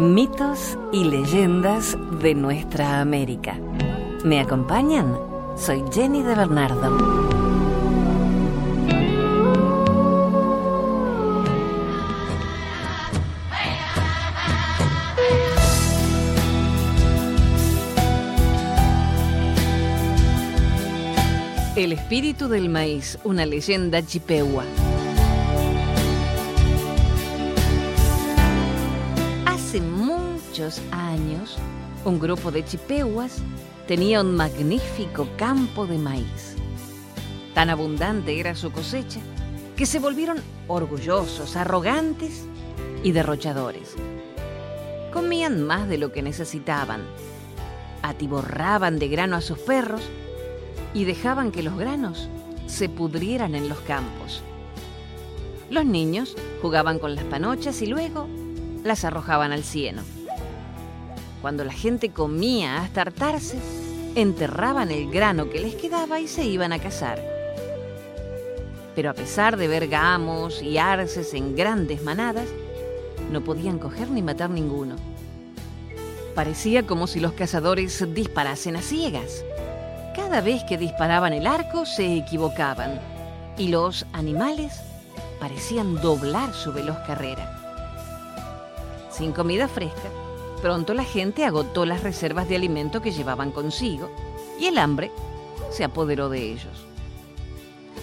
Mitos y leyendas de nuestra América. ¿Me acompañan? Soy Jenny de Bernardo. El espíritu del maíz, una leyenda chipegua. Años, un grupo de chipehuas tenía un magnífico campo de maíz. Tan abundante era su cosecha que se volvieron orgullosos, arrogantes y derrochadores. Comían más de lo que necesitaban, atiborraban de grano a sus perros y dejaban que los granos se pudrieran en los campos. Los niños jugaban con las panochas y luego las arrojaban al cieno. Cuando la gente comía hasta hartarse, enterraban el grano que les quedaba y se iban a cazar. Pero a pesar de ver gamos y arces en grandes manadas, no podían coger ni matar ninguno. Parecía como si los cazadores disparasen a ciegas. Cada vez que disparaban el arco se equivocaban y los animales parecían doblar su veloz carrera. Sin comida fresca, pronto la gente agotó las reservas de alimento que llevaban consigo y el hambre se apoderó de ellos.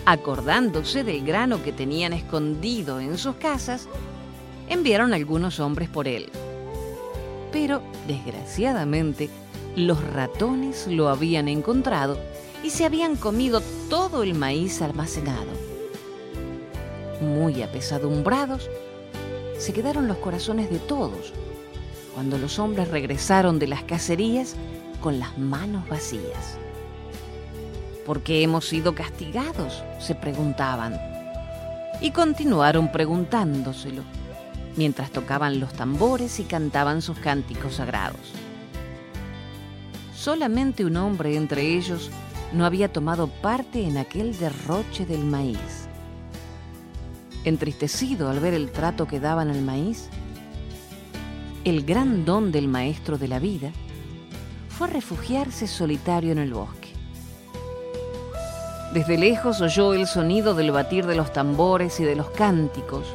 Acordándose del grano que tenían escondido en sus casas, enviaron algunos hombres por él. Pero, desgraciadamente, los ratones lo habían encontrado y se habían comido todo el maíz almacenado. Muy apesadumbrados, se quedaron los corazones de todos cuando los hombres regresaron de las cacerías con las manos vacías. ¿Por qué hemos sido castigados? se preguntaban. Y continuaron preguntándoselo, mientras tocaban los tambores y cantaban sus cánticos sagrados. Solamente un hombre entre ellos no había tomado parte en aquel derroche del maíz. Entristecido al ver el trato que daban al maíz, el gran don del maestro de la vida fue refugiarse solitario en el bosque. Desde lejos oyó el sonido del batir de los tambores y de los cánticos,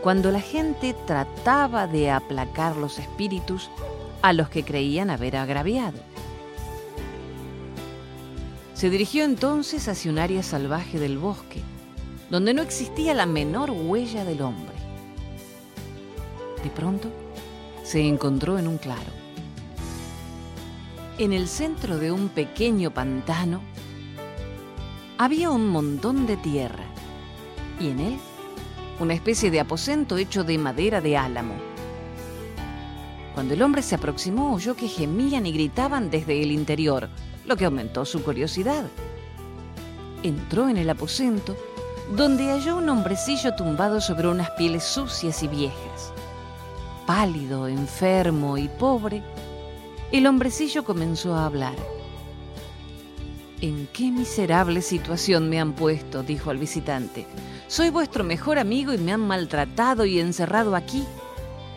cuando la gente trataba de aplacar los espíritus a los que creían haber agraviado. Se dirigió entonces hacia un área salvaje del bosque, donde no existía la menor huella del hombre. De pronto, se encontró en un claro. En el centro de un pequeño pantano había un montón de tierra y en él una especie de aposento hecho de madera de álamo. Cuando el hombre se aproximó, oyó que gemían y gritaban desde el interior, lo que aumentó su curiosidad. Entró en el aposento, donde halló un hombrecillo tumbado sobre unas pieles sucias y viejas. Pálido, enfermo y pobre, el hombrecillo comenzó a hablar. ¿En qué miserable situación me han puesto? dijo al visitante. Soy vuestro mejor amigo y me han maltratado y encerrado aquí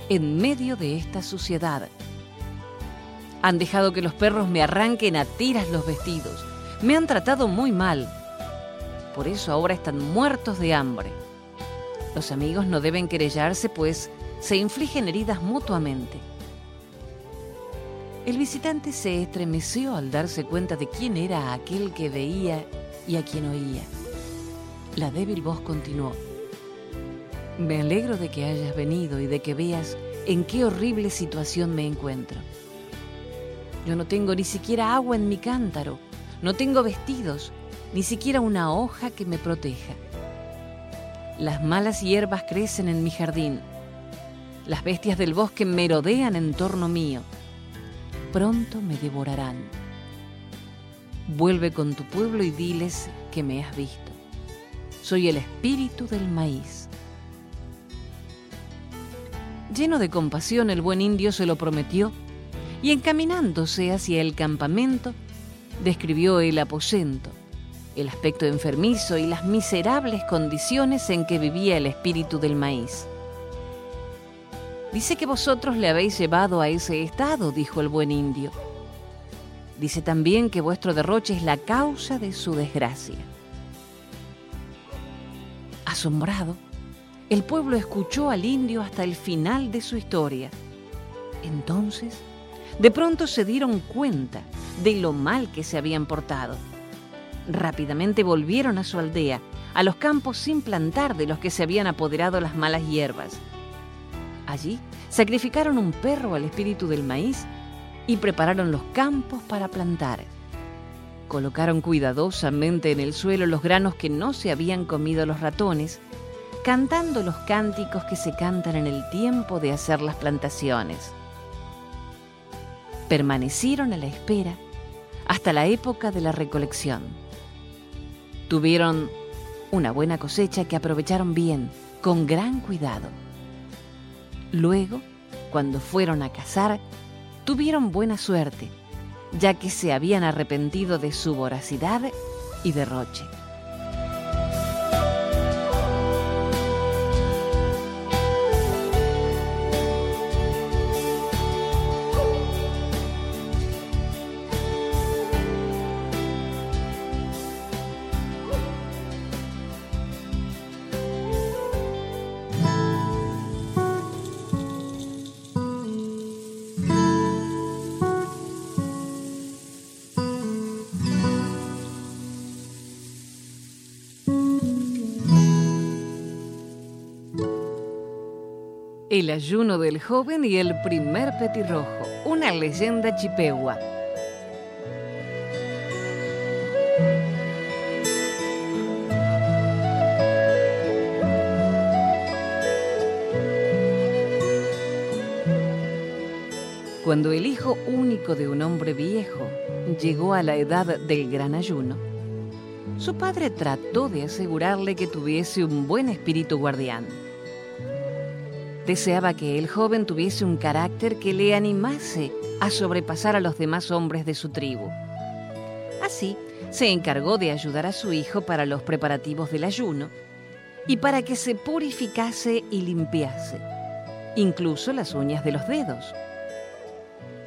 en medio de esta suciedad. Han dejado que los perros me arranquen a tiras los vestidos. Me han tratado muy mal. Por eso ahora están muertos de hambre. Los amigos no deben querellarse, pues se infligen heridas mutuamente. El visitante se estremeció al darse cuenta de quién era aquel que veía y a quien oía. La débil voz continuó. Me alegro de que hayas venido y de que veas en qué horrible situación me encuentro. Yo no tengo ni siquiera agua en mi cántaro, no tengo vestidos, ni siquiera una hoja que me proteja. Las malas hierbas crecen en mi jardín, las bestias del bosque merodean en torno mío. Pronto me devorarán. Vuelve con tu pueblo y diles que me has visto. Soy el espíritu del maíz. Lleno de compasión, el buen indio se lo prometió y encaminándose hacia el campamento, describió el aposento, el aspecto enfermizo y las miserables condiciones en que vivía el espíritu del maíz. Dice que vosotros le habéis llevado a ese estado, dijo el buen indio. Dice también que vuestro derroche es la causa de su desgracia. Asombrado, el pueblo escuchó al indio hasta el final de su historia. Entonces, de pronto se dieron cuenta de lo mal que se habían portado. Rápidamente volvieron a su aldea, a los campos sin plantar de los que se habían apoderado las malas hierbas. Allí sacrificaron un perro al espíritu del maíz y prepararon los campos para plantar. Colocaron cuidadosamente en el suelo los granos que no se habían comido los ratones, cantando los cánticos que se cantan en el tiempo de hacer las plantaciones. Permanecieron a la espera hasta la época de la recolección. Tuvieron una buena cosecha que aprovecharon bien, con gran cuidado. Luego, cuando fueron a cazar, tuvieron buena suerte, ya que se habían arrepentido de su voracidad y derroche. Ayuno del joven y el primer petirrojo, una leyenda chipegua. Cuando el hijo único de un hombre viejo llegó a la edad del gran ayuno, su padre trató de asegurarle que tuviese un buen espíritu guardián Deseaba que el joven tuviese un carácter que le animase a sobrepasar a los demás hombres de su tribu. Así, se encargó de ayudar a su hijo para los preparativos del ayuno y para que se purificase y limpiase, incluso las uñas de los dedos.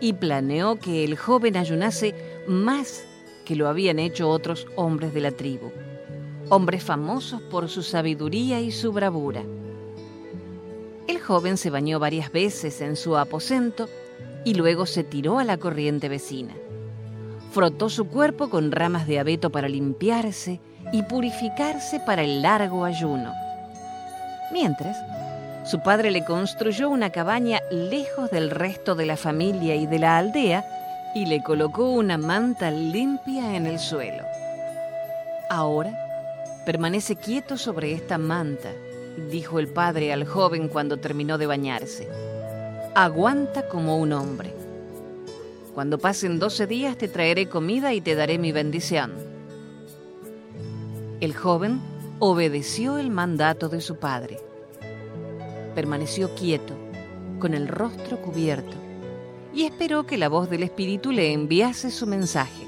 Y planeó que el joven ayunase más que lo habían hecho otros hombres de la tribu, hombres famosos por su sabiduría y su bravura. El joven se bañó varias veces en su aposento y luego se tiró a la corriente vecina. Frotó su cuerpo con ramas de abeto para limpiarse y purificarse para el largo ayuno. Mientras, su padre le construyó una cabaña lejos del resto de la familia y de la aldea y le colocó una manta limpia en el suelo. Ahora permanece quieto sobre esta manta dijo el padre al joven cuando terminó de bañarse. Aguanta como un hombre. Cuando pasen doce días te traeré comida y te daré mi bendición. El joven obedeció el mandato de su padre. Permaneció quieto, con el rostro cubierto, y esperó que la voz del Espíritu le enviase su mensaje.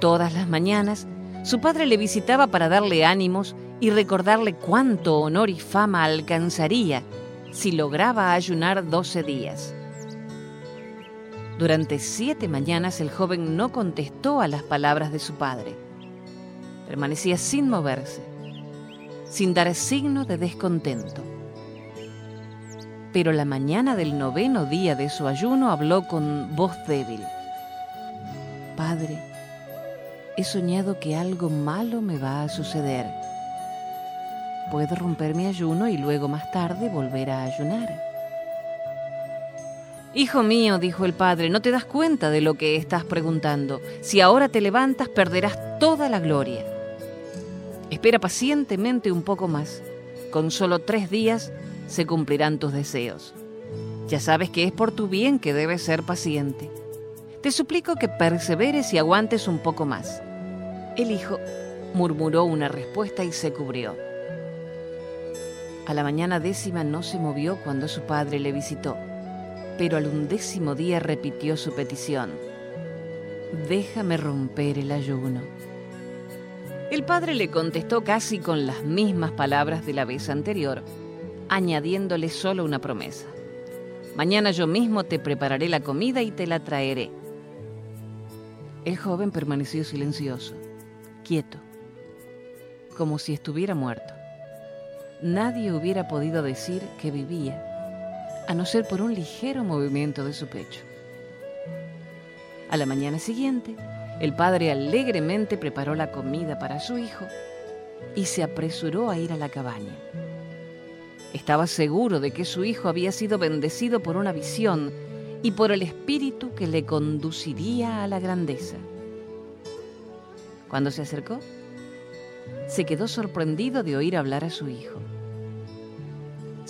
Todas las mañanas, su padre le visitaba para darle ánimos y recordarle cuánto honor y fama alcanzaría si lograba ayunar doce días. Durante siete mañanas el joven no contestó a las palabras de su padre. Permanecía sin moverse, sin dar signo de descontento. Pero la mañana del noveno día de su ayuno habló con voz débil. Padre, he soñado que algo malo me va a suceder puedo romper mi ayuno y luego más tarde volver a ayunar. Hijo mío, dijo el padre, no te das cuenta de lo que estás preguntando. Si ahora te levantas, perderás toda la gloria. Espera pacientemente un poco más. Con solo tres días se cumplirán tus deseos. Ya sabes que es por tu bien que debes ser paciente. Te suplico que perseveres y aguantes un poco más. El hijo murmuró una respuesta y se cubrió. A la mañana décima no se movió cuando su padre le visitó, pero al undécimo día repitió su petición. Déjame romper el ayuno. El padre le contestó casi con las mismas palabras de la vez anterior, añadiéndole solo una promesa. Mañana yo mismo te prepararé la comida y te la traeré. El joven permaneció silencioso, quieto, como si estuviera muerto. Nadie hubiera podido decir que vivía, a no ser por un ligero movimiento de su pecho. A la mañana siguiente, el padre alegremente preparó la comida para su hijo y se apresuró a ir a la cabaña. Estaba seguro de que su hijo había sido bendecido por una visión y por el espíritu que le conduciría a la grandeza. Cuando se acercó, se quedó sorprendido de oír hablar a su hijo.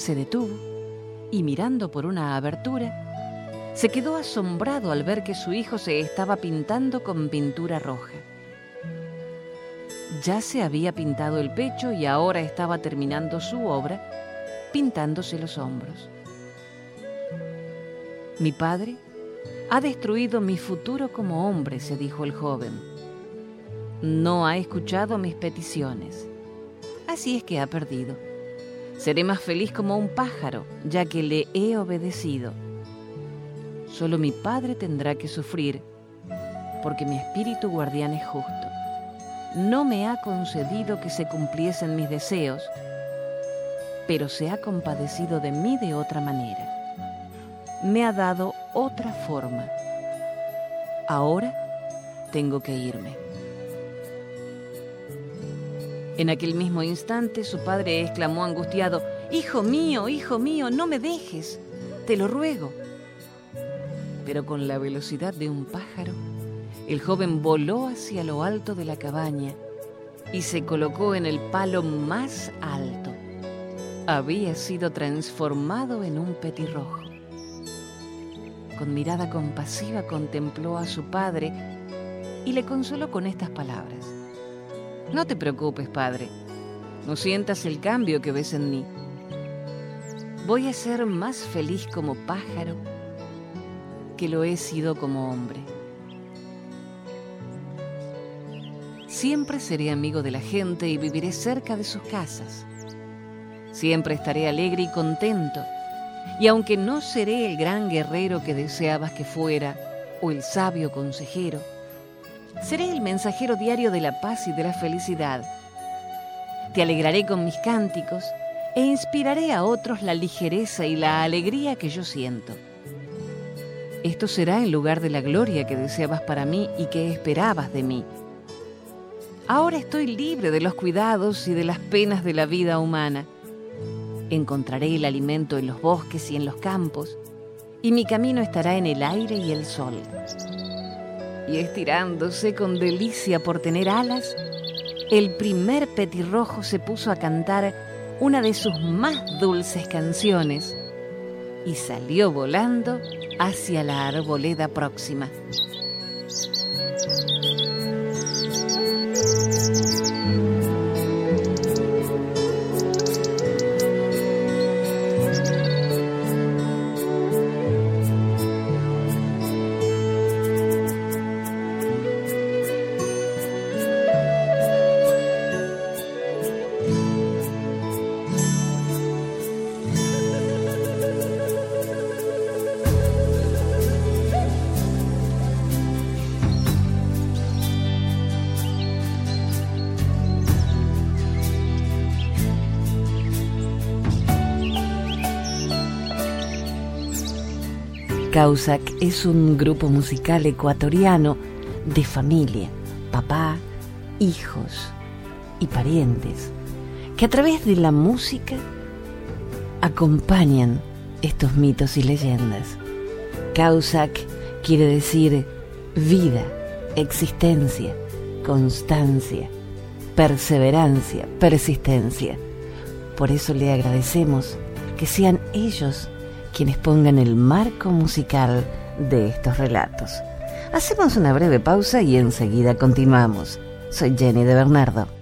Se detuvo y mirando por una abertura, se quedó asombrado al ver que su hijo se estaba pintando con pintura roja. Ya se había pintado el pecho y ahora estaba terminando su obra pintándose los hombros. Mi padre ha destruido mi futuro como hombre, se dijo el joven. No ha escuchado mis peticiones. Así es que ha perdido. Seré más feliz como un pájaro, ya que le he obedecido. Solo mi padre tendrá que sufrir, porque mi espíritu guardián es justo. No me ha concedido que se cumpliesen mis deseos, pero se ha compadecido de mí de otra manera. Me ha dado otra forma. Ahora tengo que irme. En aquel mismo instante su padre exclamó angustiado, Hijo mío, hijo mío, no me dejes, te lo ruego. Pero con la velocidad de un pájaro, el joven voló hacia lo alto de la cabaña y se colocó en el palo más alto había sido transformado en un petirrojo. Con mirada compasiva contempló a su padre y le consoló con estas palabras. No te preocupes, padre, no sientas el cambio que ves en mí. Voy a ser más feliz como pájaro que lo he sido como hombre. Siempre seré amigo de la gente y viviré cerca de sus casas. Siempre estaré alegre y contento. Y aunque no seré el gran guerrero que deseabas que fuera, o el sabio consejero, seré el mensajero diario de la paz y de la felicidad. Te alegraré con mis cánticos e inspiraré a otros la ligereza y la alegría que yo siento. Esto será en lugar de la gloria que deseabas para mí y que esperabas de mí. Ahora estoy libre de los cuidados y de las penas de la vida humana encontraré el alimento en los bosques y en los campos, y mi camino estará en el aire y el sol. Y estirándose con delicia por tener alas, el primer petirrojo se puso a cantar una de sus más dulces canciones y salió volando hacia la arboleda próxima. Causac es un grupo musical ecuatoriano de familia, papá, hijos y parientes, que a través de la música acompañan estos mitos y leyendas. Causac quiere decir vida, existencia, constancia, perseverancia, persistencia. Por eso le agradecemos que sean ellos quienes pongan el marco musical de estos relatos. Hacemos una breve pausa y enseguida continuamos. Soy Jenny de Bernardo.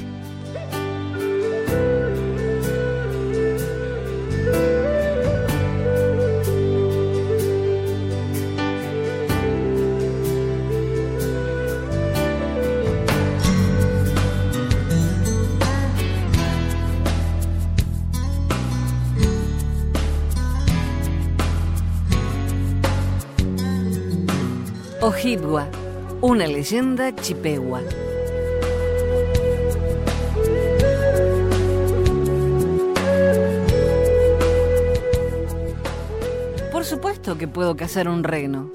Una leyenda chipegua. Por supuesto que puedo cazar un reno.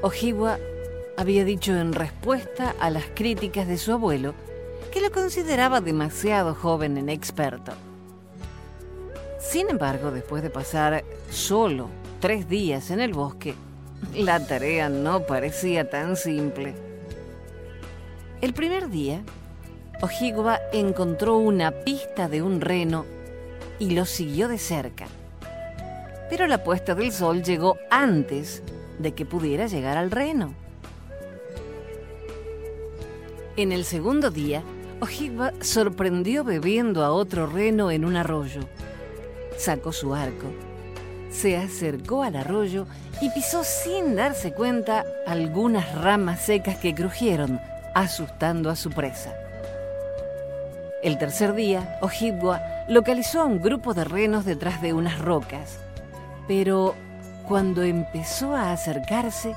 Ojibwa había dicho en respuesta a las críticas de su abuelo que lo consideraba demasiado joven en experto. Sin embargo, después de pasar solo tres días en el bosque, la tarea no parecía tan simple. El primer día, Ojigwa encontró una pista de un reno y lo siguió de cerca. Pero la puesta del sol llegó antes de que pudiera llegar al reno. En el segundo día, Ojigwa sorprendió bebiendo a otro reno en un arroyo. Sacó su arco se acercó al arroyo y pisó sin darse cuenta algunas ramas secas que crujieron, asustando a su presa. El tercer día, Ojibwa localizó a un grupo de renos detrás de unas rocas, pero cuando empezó a acercarse,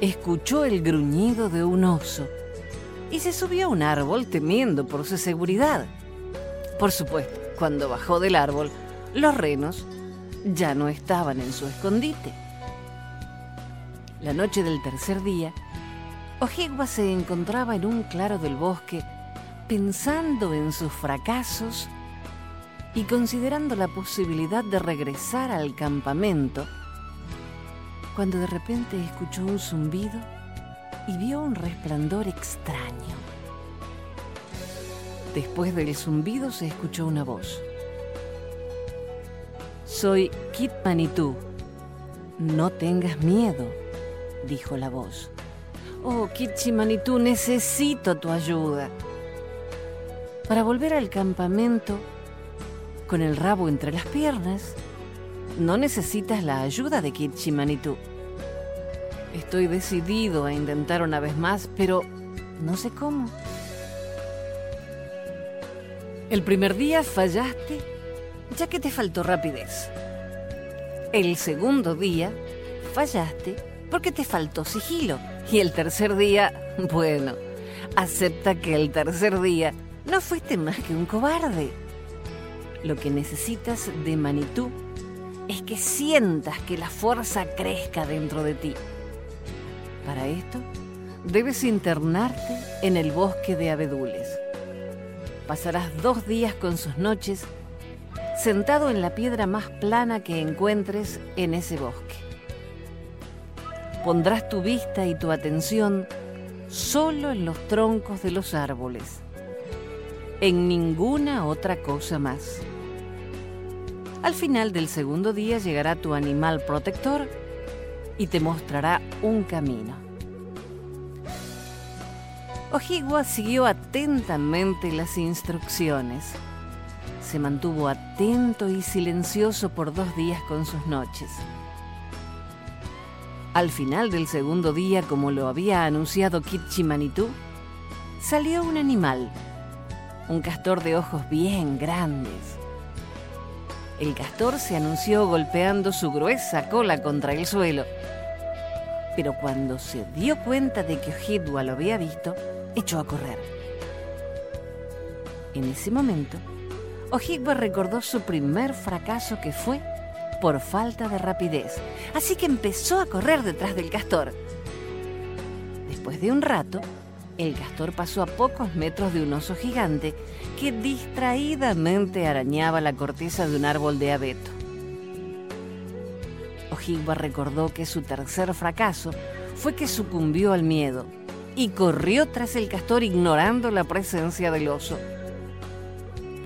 escuchó el gruñido de un oso y se subió a un árbol temiendo por su seguridad. Por supuesto, cuando bajó del árbol, los renos ya no estaban en su escondite. La noche del tercer día, Ojigwa se encontraba en un claro del bosque pensando en sus fracasos y considerando la posibilidad de regresar al campamento, cuando de repente escuchó un zumbido y vio un resplandor extraño. Después del zumbido se escuchó una voz. Soy Kit Manitou. No tengas miedo, dijo la voz. Oh, Manitou, necesito tu ayuda. Para volver al campamento, con el rabo entre las piernas, no necesitas la ayuda de Manitou. Estoy decidido a intentar una vez más, pero no sé cómo. El primer día fallaste ya que te faltó rapidez. El segundo día fallaste porque te faltó sigilo. Y el tercer día, bueno, acepta que el tercer día no fuiste más que un cobarde. Lo que necesitas de Manitú es que sientas que la fuerza crezca dentro de ti. Para esto, debes internarte en el bosque de abedules. Pasarás dos días con sus noches sentado en la piedra más plana que encuentres en ese bosque. Pondrás tu vista y tu atención solo en los troncos de los árboles, en ninguna otra cosa más. Al final del segundo día llegará tu animal protector y te mostrará un camino. Ojigua siguió atentamente las instrucciones se mantuvo atento y silencioso por dos días con sus noches. Al final del segundo día, como lo había anunciado Kitchimanitú, salió un animal, un castor de ojos bien grandes. El castor se anunció golpeando su gruesa cola contra el suelo, pero cuando se dio cuenta de que Ojibwa lo había visto, echó a correr. En ese momento, Ojibwa recordó su primer fracaso que fue por falta de rapidez, así que empezó a correr detrás del castor. Después de un rato, el castor pasó a pocos metros de un oso gigante que distraídamente arañaba la corteza de un árbol de abeto. Ojibwa recordó que su tercer fracaso fue que sucumbió al miedo y corrió tras el castor ignorando la presencia del oso.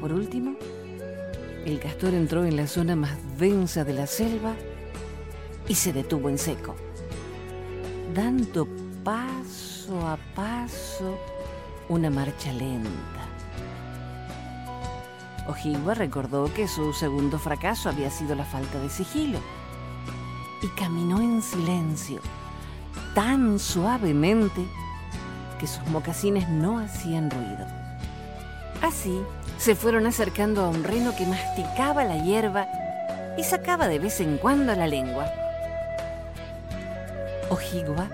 Por último, el castor entró en la zona más densa de la selva y se detuvo en seco, dando paso a paso una marcha lenta. Ojigua recordó que su segundo fracaso había sido la falta de sigilo y caminó en silencio, tan suavemente que sus mocasines no hacían ruido. Así, se fueron acercando a un reno que masticaba la hierba y sacaba de vez en cuando la lengua. Ojigua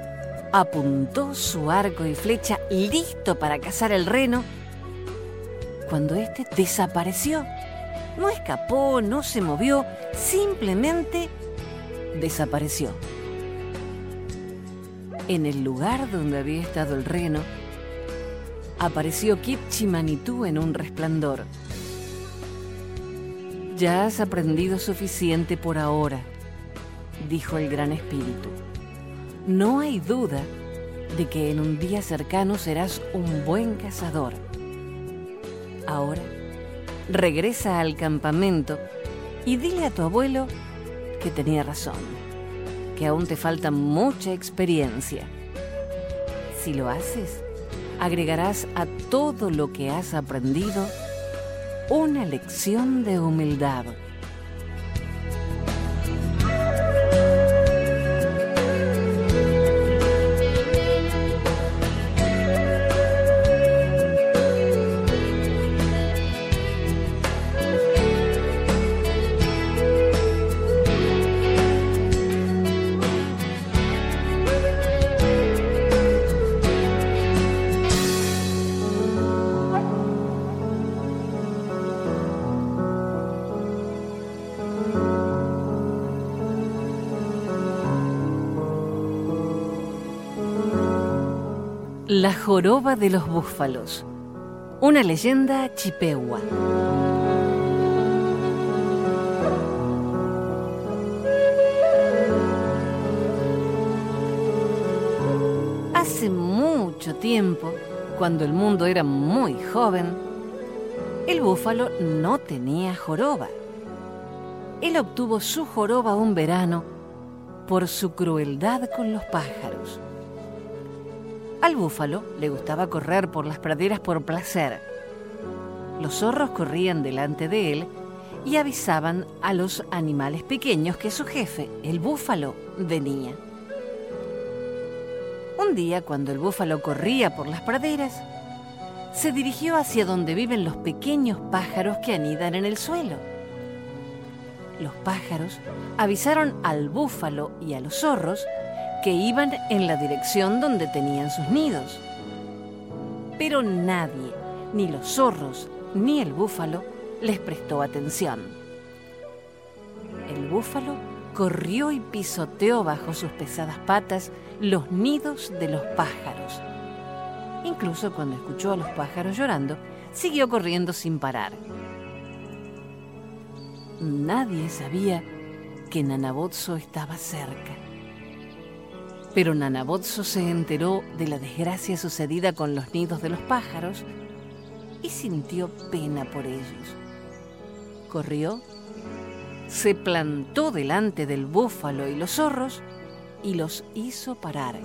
apuntó su arco y flecha listo para cazar el reno cuando éste desapareció. No escapó, no se movió, simplemente desapareció. En el lugar donde había estado el reno, apareció Kipchimanitú en un resplandor. Ya has aprendido suficiente por ahora, dijo el gran espíritu. No hay duda de que en un día cercano serás un buen cazador. Ahora, regresa al campamento y dile a tu abuelo que tenía razón, que aún te falta mucha experiencia. Si lo haces, agregarás a todo lo que has aprendido una lección de humildad. La joroba de los búfalos. Una leyenda chipegua. Hace mucho tiempo, cuando el mundo era muy joven, el búfalo no tenía joroba. Él obtuvo su joroba un verano por su crueldad con los pájaros. Al búfalo le gustaba correr por las praderas por placer. Los zorros corrían delante de él y avisaban a los animales pequeños que su jefe, el búfalo, venía. Un día, cuando el búfalo corría por las praderas, se dirigió hacia donde viven los pequeños pájaros que anidan en el suelo. Los pájaros avisaron al búfalo y a los zorros que iban en la dirección donde tenían sus nidos. Pero nadie, ni los zorros ni el búfalo, les prestó atención. El búfalo corrió y pisoteó bajo sus pesadas patas los nidos de los pájaros. Incluso cuando escuchó a los pájaros llorando, siguió corriendo sin parar. Nadie sabía que Nanabotso estaba cerca. Pero Nanabotso se enteró de la desgracia sucedida con los nidos de los pájaros y sintió pena por ellos. Corrió, se plantó delante del búfalo y los zorros y los hizo parar.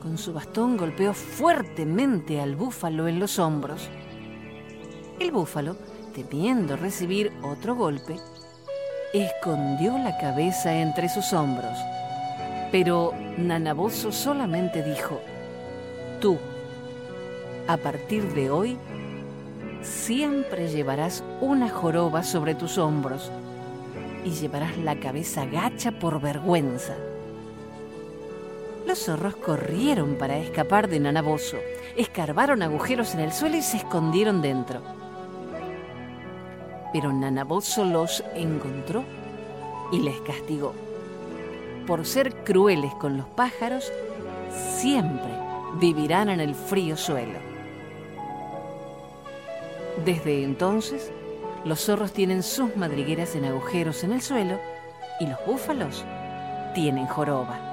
Con su bastón golpeó fuertemente al búfalo en los hombros. El búfalo, temiendo recibir otro golpe, escondió la cabeza entre sus hombros. Pero Nanaboso solamente dijo, tú, a partir de hoy, siempre llevarás una joroba sobre tus hombros y llevarás la cabeza gacha por vergüenza. Los zorros corrieron para escapar de Nanaboso, escarbaron agujeros en el suelo y se escondieron dentro. Pero Nanaboso los encontró y les castigó por ser crueles con los pájaros, siempre vivirán en el frío suelo. Desde entonces, los zorros tienen sus madrigueras en agujeros en el suelo y los búfalos tienen joroba.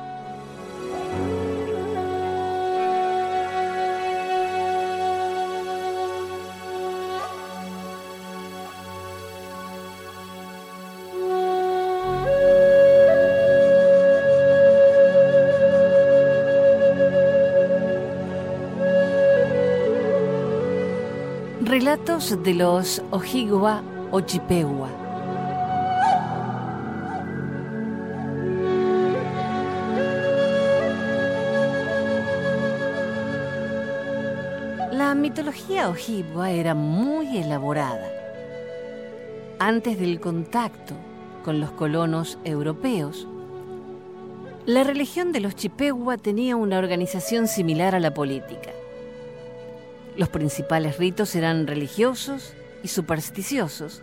Relatos de los Ojigua o Chipegua. La mitología Ojibwa era muy elaborada. Antes del contacto con los colonos europeos, la religión de los Chipegua tenía una organización similar a la política. Los principales ritos eran religiosos y supersticiosos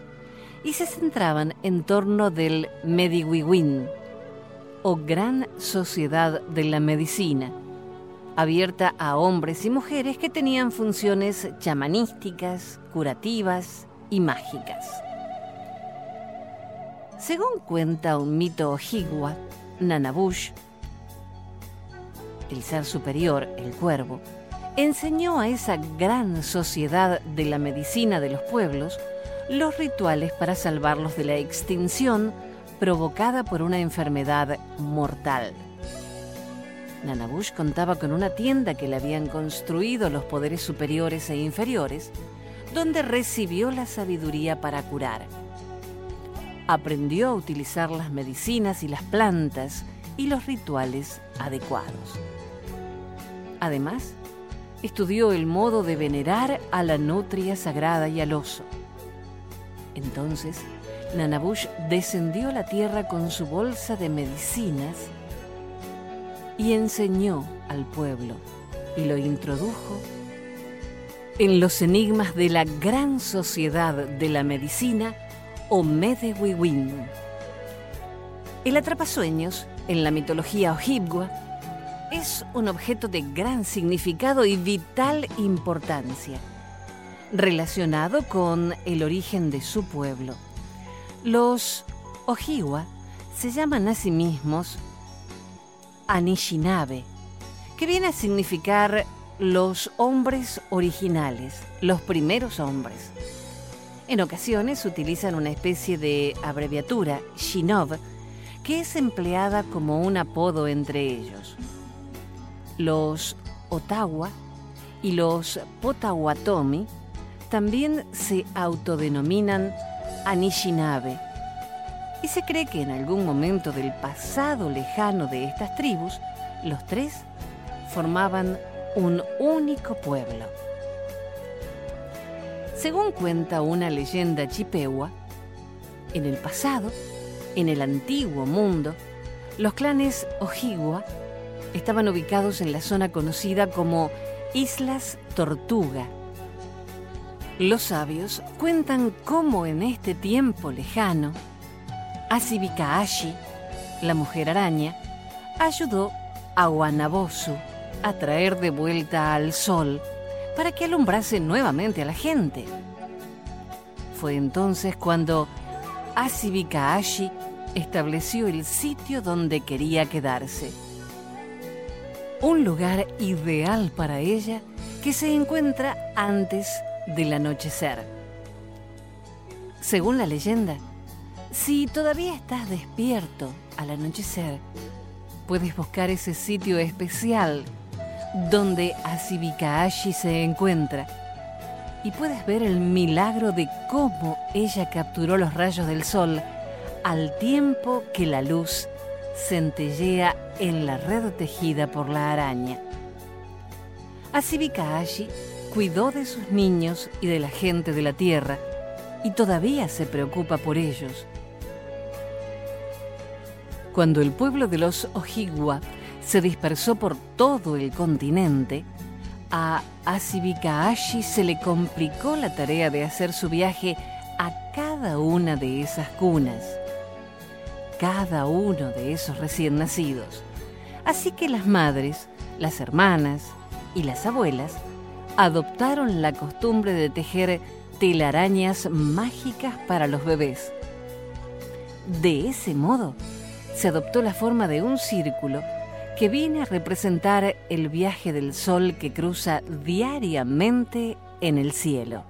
y se centraban en torno del Mediwiwin, o Gran Sociedad de la Medicina, abierta a hombres y mujeres que tenían funciones chamanísticas, curativas y mágicas. Según cuenta un mito ojigua, Nanabush, el ser superior, el cuervo, enseñó a esa gran sociedad de la medicina de los pueblos los rituales para salvarlos de la extinción provocada por una enfermedad mortal. Nanabush contaba con una tienda que le habían construido los poderes superiores e inferiores, donde recibió la sabiduría para curar. Aprendió a utilizar las medicinas y las plantas y los rituales adecuados. Además, estudió el modo de venerar a la nutria sagrada y al oso. Entonces, Nanabush descendió a la tierra con su bolsa de medicinas y enseñó al pueblo y lo introdujo en los enigmas de la gran sociedad de la medicina o Medewiwin. El atrapasueños, en la mitología ojibwa, es un objeto de gran significado y vital importancia, relacionado con el origen de su pueblo. Los Ojiwa se llaman a sí mismos Anishinabe, que viene a significar los hombres originales, los primeros hombres. En ocasiones utilizan una especie de abreviatura, Shinob, que es empleada como un apodo entre ellos los Ottawa y los Potawatomi también se autodenominan Anishinaabe y se cree que en algún momento del pasado lejano de estas tribus, los tres formaban un único pueblo. Según cuenta una leyenda chipewa, en el pasado, en el antiguo mundo, los clanes Ojibwa estaban ubicados en la zona conocida como Islas Tortuga. Los sabios cuentan cómo en este tiempo lejano, Asibikaashi, la mujer araña, ayudó a Wanabosu a traer de vuelta al sol para que alumbrase nuevamente a la gente. Fue entonces cuando Asibikaashi estableció el sitio donde quería quedarse un lugar ideal para ella que se encuentra antes del anochecer. Según la leyenda, si todavía estás despierto al anochecer, puedes buscar ese sitio especial donde Asibikaashi se encuentra y puedes ver el milagro de cómo ella capturó los rayos del sol al tiempo que la luz centellea en la red tejida por la araña. Asibikaashi cuidó de sus niños y de la gente de la tierra y todavía se preocupa por ellos. Cuando el pueblo de los Ojigwa se dispersó por todo el continente, a Asibikaashi se le complicó la tarea de hacer su viaje a cada una de esas cunas cada uno de esos recién nacidos. Así que las madres, las hermanas y las abuelas adoptaron la costumbre de tejer telarañas mágicas para los bebés. De ese modo, se adoptó la forma de un círculo que viene a representar el viaje del sol que cruza diariamente en el cielo.